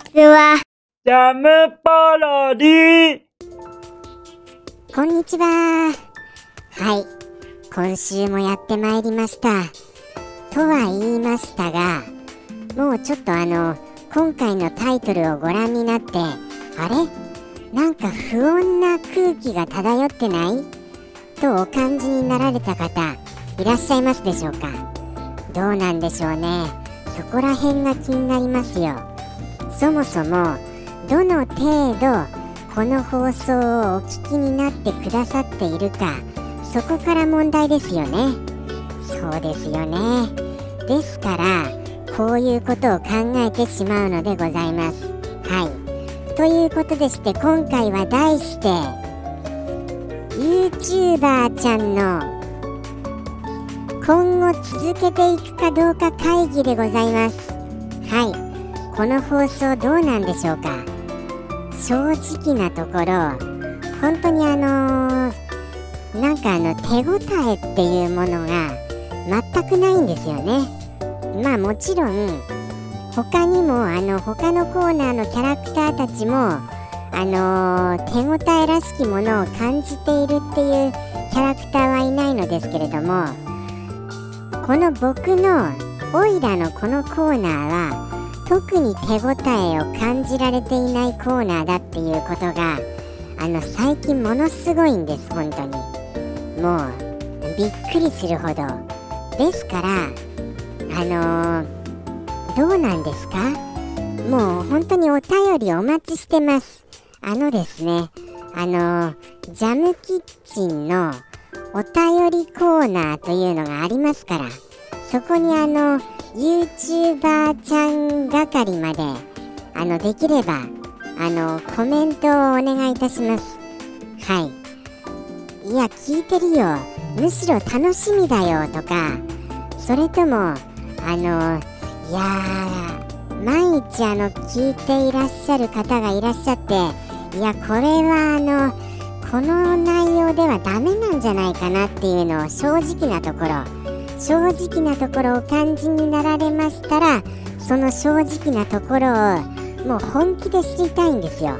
ちは。ジャムパロディこんにちは。はい。今週もやってまいりました。とは言いましたが、もうちょっとあの、今回のタイトルをご覧になって、あれ？なんか不穏な空気が漂ってない？とお感じになられた方、いらっしゃいますでしょうか？どうなんでしょうね。そこら辺が気になりますよ。そもそも、どの程度この放送をお聞きになってくださっているかそこから問題ですよね。そうですよね。ですからこういうことを考えてしまうのでございます。はい。ということでして今回は題して YouTuber ちゃんの今後続けていくかどうか会議でございます。はい。この放送どうなんでしょうか？正直なところ本当にあのーなんかあの手応えっていうものが全くないんですよね。まあもちろん他にもあの他のコーナーのキャラクターたちもあのー手応えらしきものを感じているっていうキャラクターはいないのですけれどもこの僕のオイラのこのコーナーは特に手応えを感じられていないコーナーだっていうことがあの最近ものすごいんです本当に。もうびっくりするほど。ですからあのーどうなんですか？もう本当にお便りお待ちしてます。あのですねあのージャムキッチンのお便りコーナーというのがありますからそこにあの YouTuber ちゃん係まであのできればあのコメントをお願いいたします。はい。いや聞いてるよ。むしろ楽しみだよとかそれともあのいやー毎日あの聞いていらっしゃる方がいらっしゃっていやこれはあのこの内容ではダメなんじゃないかなっていうのを正直なところ正直なところを感じになられましたらその正直なところをもう本気で知りたいんですよ。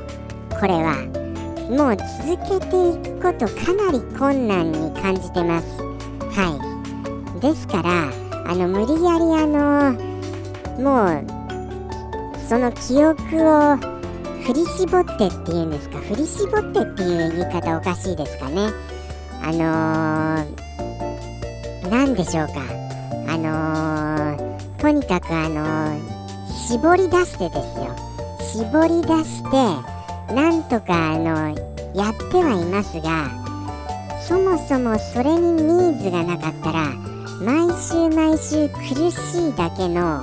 これは。もう続けていくことかなり困難に感じてます。はい。ですからあの無理やりあのもうその記憶を振り絞ってっていうんですか。振り絞ってっていう言い方おかしいですかね。あのー、なんでしょうか。あのー、とにかくあのー、絞り出してですよ。絞り出してなんとかあのやってはいますがそもそもそれにニーズがなかったら毎週毎週苦しいだけの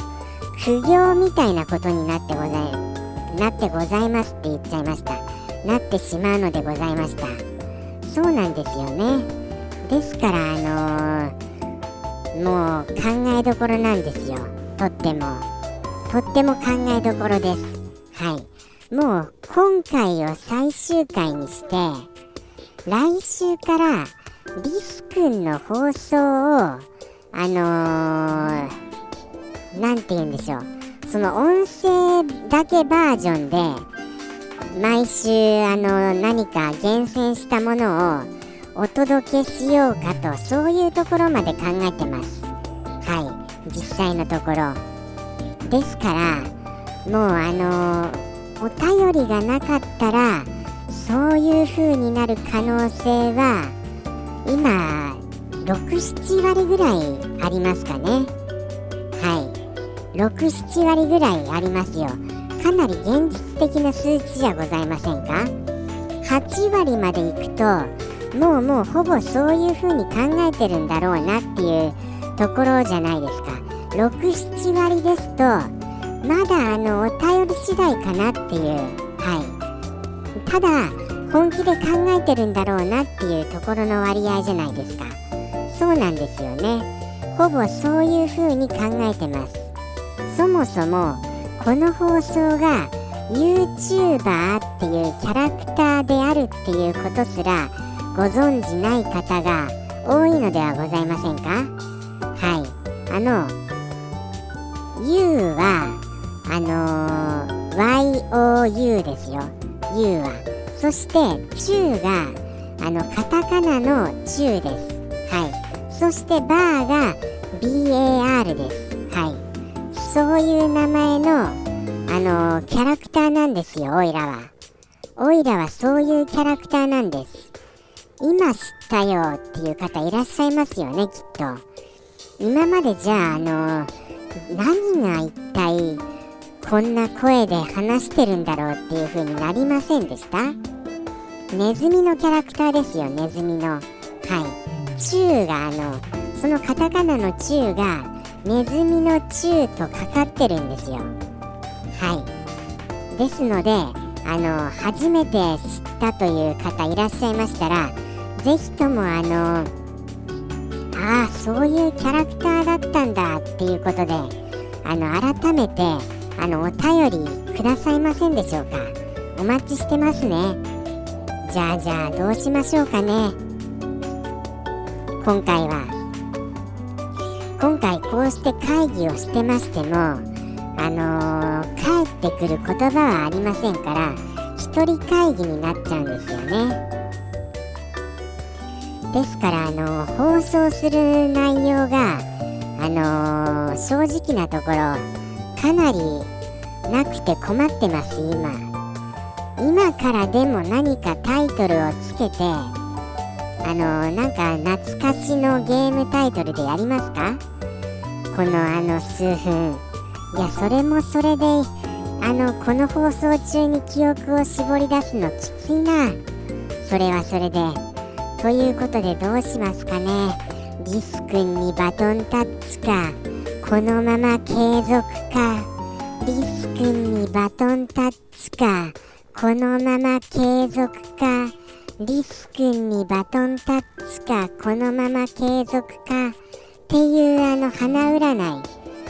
苦行みたいなことになってございなってございますって言っちゃいました。なってしまうのでございました。そうなんですよね。ですからあのーもう考えどころなんですよ。とっても。とっても考えどころです。はい。もう今回を最終回にして来週からリスくんの放送をあのー、て言うんでしょう。その音声だけバージョンで毎週あの何か厳選したものをお届けしようかとそういうところまで考えてます。はい。実際のところ。ですからもうあのお便りがなかったらそういう風になる可能性は今67割ぐらいありますかね。はい。67割ぐらいありますよ。かなり現実的な数値じゃございませんか？8割までいくともうもうほぼそういう風に考えてるんだろうなっていうところじゃないですか。67割ですとまだあのお便り次第かなっていう。はい。ただ本気で考えてるんだろうなっていうところの割合じゃないですか。そうなんですよね。ほぼそういう風に考えてます。そもそもこの放送が YouTuber っていうキャラクターであるっていうことすらご存じない方が多いのではございませんか？はい。あの U はあのー、CHOU ですよ。U は。そして中があのカタカナの中です。はい。そしてバーが BAR です。はい。そういう名前のあのキャラクターなんですよオイラは。オイラはそういうキャラクターなんです。今知ったよっていう方いらっしゃいますよねきっと。今までじゃああの何が一体こんな声で話してるんだろうっていう風になりませんでした？ネズミのキャラクターですよネズミの。はい。中があのそのカタカナの中がネズミの中とかかってるんですよ。はい。ですのであの初めて知ったという方いらっしゃいましたら是非ともあのああそういうキャラクターだったんだっていうことであの改めてあのお便りくださいませんでしょうか。お待ちしてますね。じゃあじゃあどうしましょうかね。今回は今回こうして会議をしてましてもあのー、帰ってくる言葉はありませんから一人会議になっちゃうんですよね。ですからあの、放送する内容があの、正直なところかなりなくて困ってます今。今からでも何かタイトルをつけてあのなんか懐かしのゲームタイトルでやりますか？このあの数分。いやそれもそれであのこの放送中に記憶を絞り出すのきついな。それはそれで。ということでどうしますかね。リス君にバトンタッチか。このまま継続か。リス君にバトンタッチか。このまま継続か。リス君にバトンタッチか。このまま継続か。っていうあの花占い。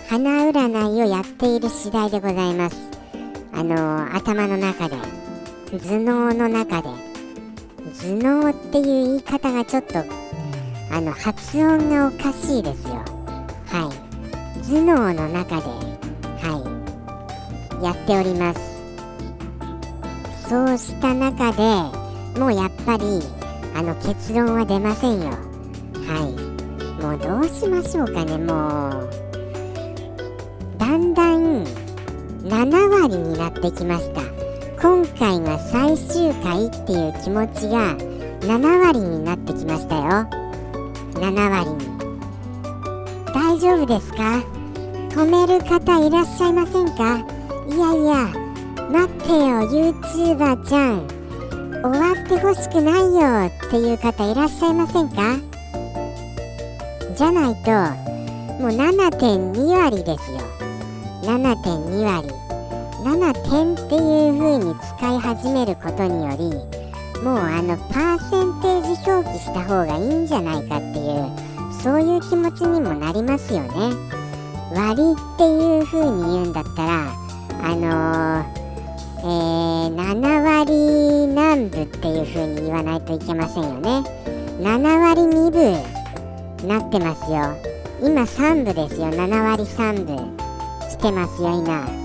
花占いをやっている次第でございます。あの頭の中で。頭脳の中で。頭脳っていう言い方がちょっとあの発音がおかしいですよ。はい。頭脳の中ではい。やっております。そうした中でもうやっぱりあの結論は出ませんよ。はい。もうどうしましょうかねもう。だんだん7割になってきました。今回が最終回っていう気持ちが7割になってきましたよ。7割に。大丈夫ですか？止める方いらっしゃいませんか？いやいや待ってよ YouTuber ちゃん。終わってほしくないよっていう方いらっしゃいませんか？じゃないともう7.2割ですよ。7.2割。7点っていう風に使い始めることによりもうあのパーセンテージ表記した方がいいんじゃないかっていうそういう気持ちにもなりますよね。割っていう風に言うんだったらあのー、えー、7割南部っていう風に言わないといけませんよね。7割2分なってますよ。今3部ですよ。7割3分来てますよ今。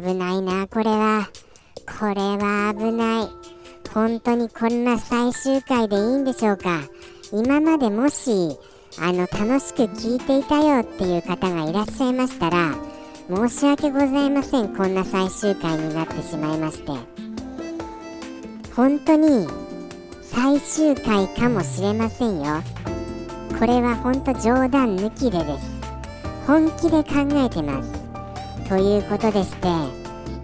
危ないなこれは。これは危ない。本当にこんな最終回でいいんでしょうか。今までもしあの楽しく聞いていたよっていう方がいらっしゃいましたら申し訳ございません。こんな最終回になってしまいまして。本当に最終回かもしれませんよ。これは本当冗談抜きでです。本気で考えてます。ということでして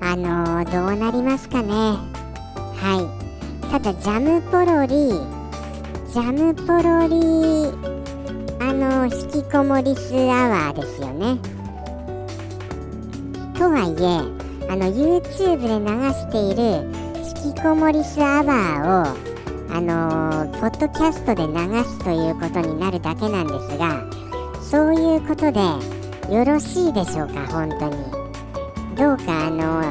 あのー、どうなりますかね。はい。ただジャムポロリジャムポロリあのー、引きこもりスアワーですよね。とはいえあの YouTube で流している引きこもりスアワーをあのー、ポッドキャストで流すということになるだけなんですがそういうことでよろしいでしょうか本当に。どうかあの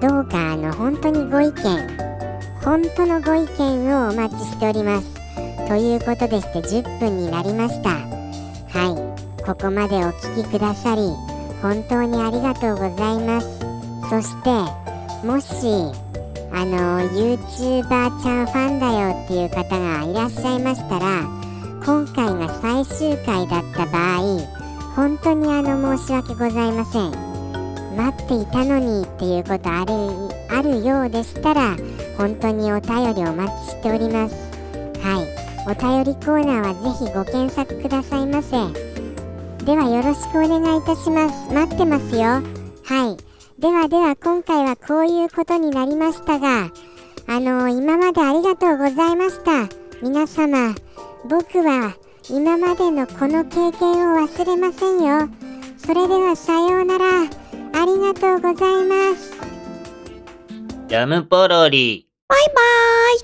どうかあの本当にご意見本当のご意見をお待ちしております。ということでして10分になりました。はい。ここまでお聴きくださり本当にありがとうございます。そしてもしあの YouTuber ちゃんファンだよっていう方がいらっしゃいましたら今回が最終回だった場合本当にあの申し訳ございません。待っていたのにっていうことあるあるようでしたら本当にお便りお待ちしております。はい。お便りコーナーはぜひご検索くださいませ。ではよろしくお願いいたします。待ってますよ。はい。ではでは今回はこういうことになりましたがあの今までありがとうございました。皆様僕は今までのこの経験を忘れませんよ。それではさようなら。ありがとうございますジャムポロリ。バイバーイ